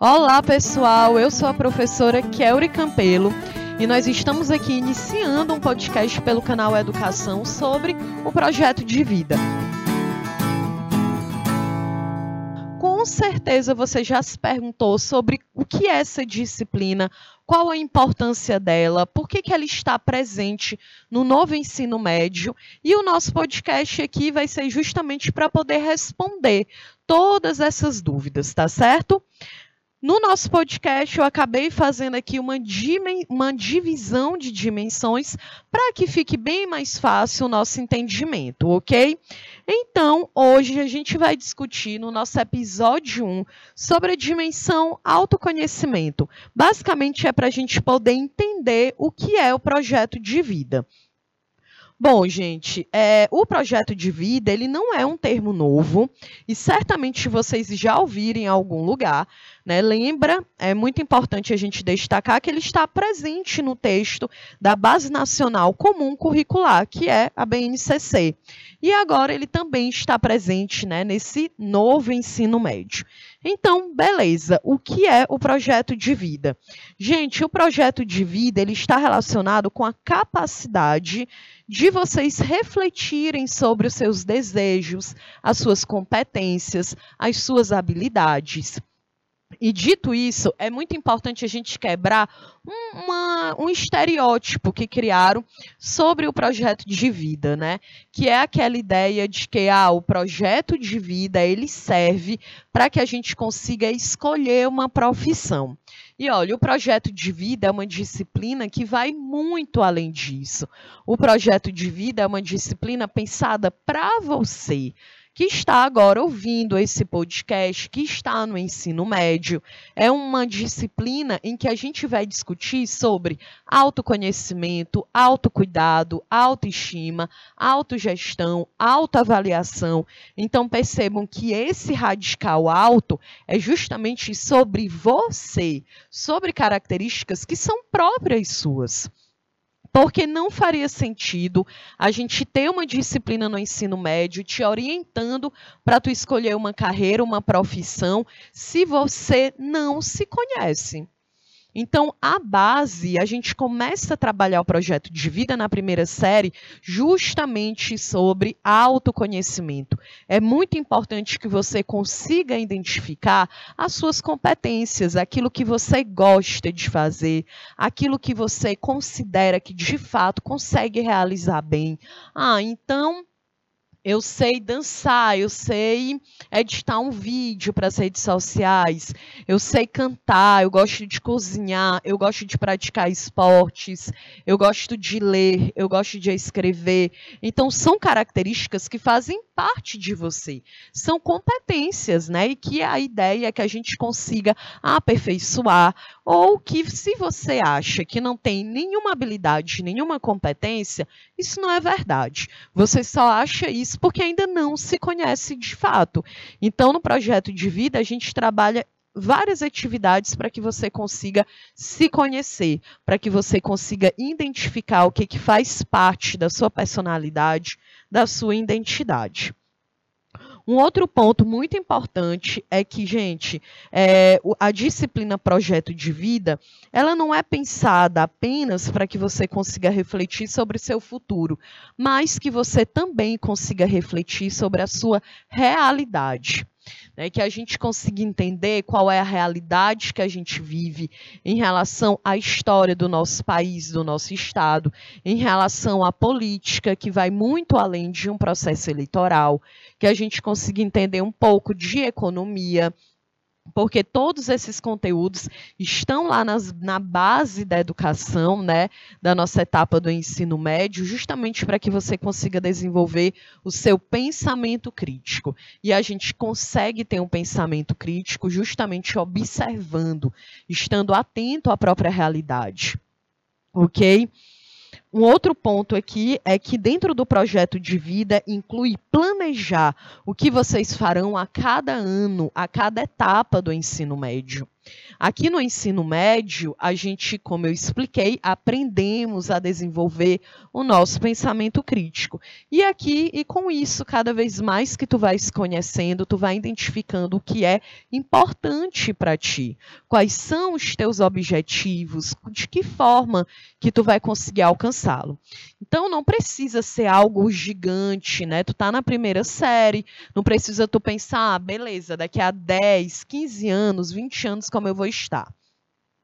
Olá, pessoal. Eu sou a professora Kelly Campelo e nós estamos aqui iniciando um podcast pelo canal Educação sobre o projeto de vida. Com certeza você já se perguntou sobre o que é essa disciplina, qual a importância dela, por que, que ela está presente no novo ensino médio. E o nosso podcast aqui vai ser justamente para poder responder todas essas dúvidas, tá certo? No nosso podcast, eu acabei fazendo aqui uma, uma divisão de dimensões para que fique bem mais fácil o nosso entendimento, ok? Então, hoje a gente vai discutir no nosso episódio 1 sobre a dimensão autoconhecimento. Basicamente, é para a gente poder entender o que é o projeto de vida. Bom, gente, é, o projeto de vida ele não é um termo novo e certamente vocês já ouviram em algum lugar. Né? Lembra, é muito importante a gente destacar que ele está presente no texto da Base Nacional Comum Curricular, que é a BNCC. E agora ele também está presente né, nesse novo ensino médio. Então, beleza. O que é o projeto de vida? Gente, o projeto de vida ele está relacionado com a capacidade de vocês refletirem sobre os seus desejos, as suas competências, as suas habilidades. E dito isso, é muito importante a gente quebrar um, uma, um estereótipo que criaram sobre o projeto de vida, né? Que é aquela ideia de que ah, o projeto de vida ele serve para que a gente consiga escolher uma profissão. E olha, o projeto de vida é uma disciplina que vai muito além disso. O projeto de vida é uma disciplina pensada para você que está agora ouvindo esse podcast, que está no ensino médio. É uma disciplina em que a gente vai discutir sobre autoconhecimento, autocuidado, autoestima, autogestão, autoavaliação. Então percebam que esse radical alto é justamente sobre você, sobre características que são próprias suas. Porque não faria sentido a gente ter uma disciplina no ensino médio te orientando para tu escolher uma carreira, uma profissão, se você não se conhece. Então, a base, a gente começa a trabalhar o projeto de vida na primeira série justamente sobre autoconhecimento. É muito importante que você consiga identificar as suas competências, aquilo que você gosta de fazer, aquilo que você considera que de fato consegue realizar bem. Ah, então eu sei dançar, eu sei editar um vídeo para as redes sociais, eu sei cantar, eu gosto de cozinhar, eu gosto de praticar esportes, eu gosto de ler, eu gosto de escrever. Então, são características que fazem parte de você. São competências, né? E que a ideia é que a gente consiga aperfeiçoar, ou que se você acha que não tem nenhuma habilidade, nenhuma competência, isso não é verdade. Você só acha isso porque ainda não se conhece de fato. Então, no projeto de vida, a gente trabalha várias atividades para que você consiga se conhecer, para que você consiga identificar o que, que faz parte da sua personalidade, da sua identidade. Um outro ponto muito importante é que, gente, é, a disciplina projeto de vida, ela não é pensada apenas para que você consiga refletir sobre seu futuro, mas que você também consiga refletir sobre a sua realidade né, que a gente consiga entender qual é a realidade que a gente vive em relação à história do nosso país, do nosso estado, em relação à política, que vai muito além de um processo eleitoral, que a gente consiga entender um pouco de economia, porque todos esses conteúdos estão lá nas, na base da educação, né, da nossa etapa do ensino médio, justamente para que você consiga desenvolver o seu pensamento crítico. E a gente consegue ter um pensamento crítico justamente observando, estando atento à própria realidade. Ok? Um outro ponto aqui é que dentro do projeto de vida inclui planejar o que vocês farão a cada ano, a cada etapa do ensino médio. Aqui no ensino médio, a gente, como eu expliquei, aprendemos a desenvolver o nosso pensamento crítico. E aqui, e com isso, cada vez mais que tu vais conhecendo, tu vai identificando o que é importante para ti. Quais são os teus objetivos, de que forma que tu vai conseguir alcançá-lo. Então não precisa ser algo gigante, né? Tu tá na primeira série, não precisa tu pensar, ah, beleza, daqui a 10, 15 anos, 20 anos como eu vou estar.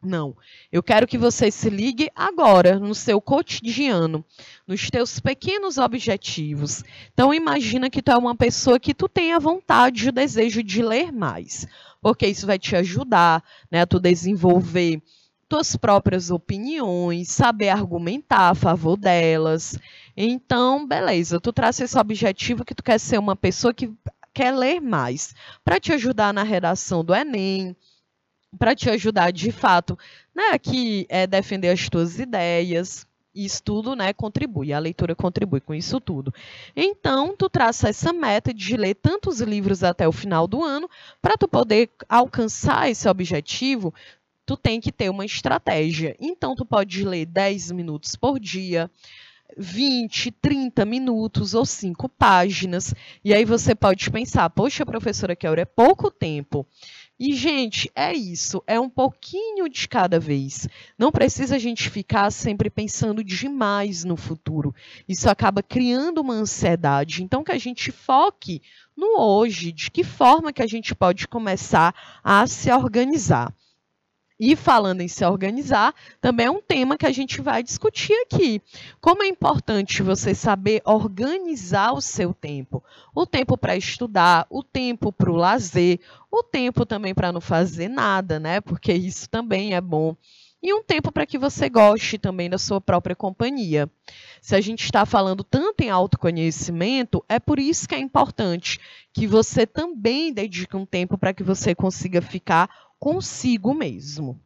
Não. Eu quero que você se ligue agora no seu cotidiano, nos teus pequenos objetivos. Então imagina que tu é uma pessoa que tu tenha vontade e o desejo de ler mais, porque isso vai te ajudar, né, a tu desenvolver tuas próprias opiniões, saber argumentar a favor delas. Então, beleza, tu traz esse objetivo que tu quer ser uma pessoa que quer ler mais, para te ajudar na redação do Enem, para te ajudar de fato, né, que é defender as tuas ideias. Isso tudo, né, contribui, a leitura contribui com isso tudo. Então, tu traça essa meta de ler tantos livros até o final do ano, para tu poder alcançar esse objetivo, tu tem que ter uma estratégia. Então, tu pode ler 10 minutos por dia, 20, 30 minutos ou 5 páginas. E aí você pode pensar, poxa, professora Kelly, é pouco tempo. E, gente, é isso, é um pouquinho de cada vez. Não precisa a gente ficar sempre pensando demais no futuro. Isso acaba criando uma ansiedade. Então, que a gente foque no hoje, de que forma que a gente pode começar a se organizar. E falando em se organizar, também é um tema que a gente vai discutir aqui. Como é importante você saber organizar o seu tempo. O tempo para estudar, o tempo para o lazer, o tempo também para não fazer nada, né? Porque isso também é bom. E um tempo para que você goste também da sua própria companhia. Se a gente está falando tanto em autoconhecimento, é por isso que é importante que você também dedique um tempo para que você consiga ficar consigo mesmo.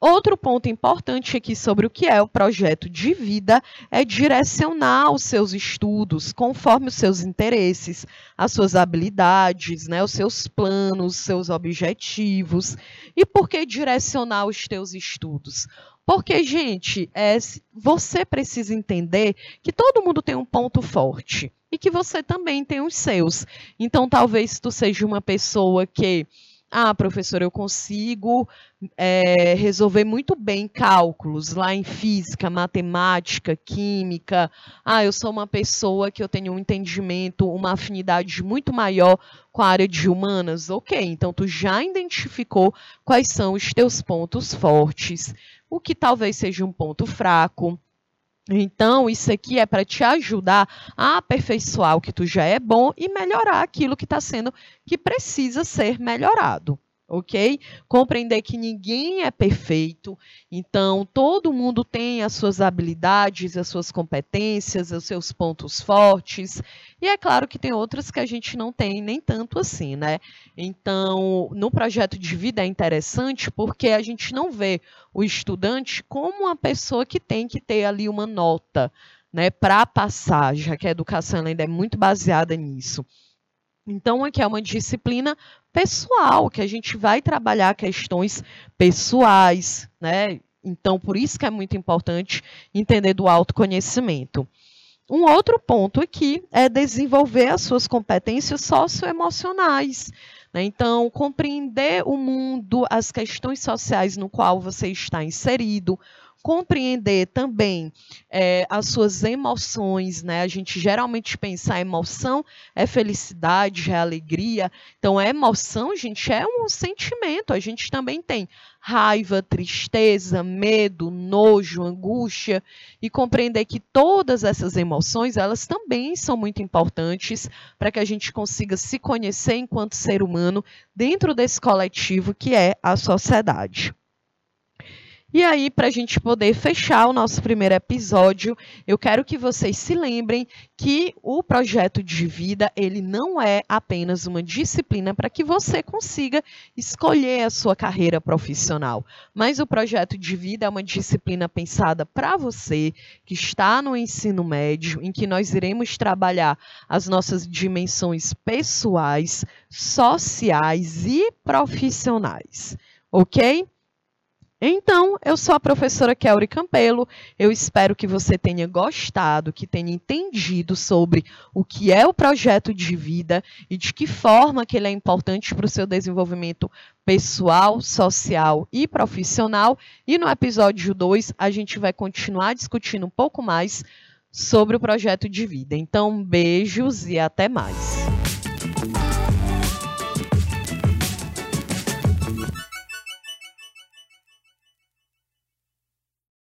Outro ponto importante aqui sobre o que é o projeto de vida é direcionar os seus estudos conforme os seus interesses, as suas habilidades, né, os seus planos, os seus objetivos. E por que direcionar os teus estudos? Porque, gente, é, você precisa entender que todo mundo tem um ponto forte e que você também tem os seus. Então, talvez tu seja uma pessoa que ah, professor, eu consigo é, resolver muito bem cálculos lá em física, matemática, química. Ah, eu sou uma pessoa que eu tenho um entendimento, uma afinidade muito maior com a área de humanas. Ok, então tu já identificou quais são os teus pontos fortes, o que talvez seja um ponto fraco. Então, isso aqui é para te ajudar a aperfeiçoar o que tu já é bom e melhorar aquilo que está sendo que precisa ser melhorado ok? Compreender que ninguém é perfeito, então todo mundo tem as suas habilidades, as suas competências, os seus pontos fortes, e é claro que tem outras que a gente não tem nem tanto assim, né? Então, no projeto de vida é interessante porque a gente não vê o estudante como uma pessoa que tem que ter ali uma nota, né, para passar, já que a educação ainda é muito baseada nisso. Então, aqui é uma disciplina pessoal, que a gente vai trabalhar questões pessoais, né? Então, por isso que é muito importante entender do autoconhecimento. Um outro ponto aqui é desenvolver as suas competências socioemocionais. Né? Então, compreender o mundo, as questões sociais no qual você está inserido, compreender também é, as suas emoções, né? A gente geralmente pensa a emoção é felicidade, é alegria. Então, a emoção, gente, é um sentimento. A gente também tem raiva, tristeza, medo, nojo, angústia e compreender que todas essas emoções, elas também são muito importantes para que a gente consiga se conhecer enquanto ser humano dentro desse coletivo que é a sociedade. E aí, para a gente poder fechar o nosso primeiro episódio, eu quero que vocês se lembrem que o projeto de vida ele não é apenas uma disciplina para que você consiga escolher a sua carreira profissional, mas o projeto de vida é uma disciplina pensada para você que está no ensino médio, em que nós iremos trabalhar as nossas dimensões pessoais, sociais e profissionais, ok? Então, eu sou a professora Kelly Campelo. Eu espero que você tenha gostado, que tenha entendido sobre o que é o projeto de vida e de que forma que ele é importante para o seu desenvolvimento pessoal, social e profissional. E no episódio 2, a gente vai continuar discutindo um pouco mais sobre o projeto de vida. Então, beijos e até mais.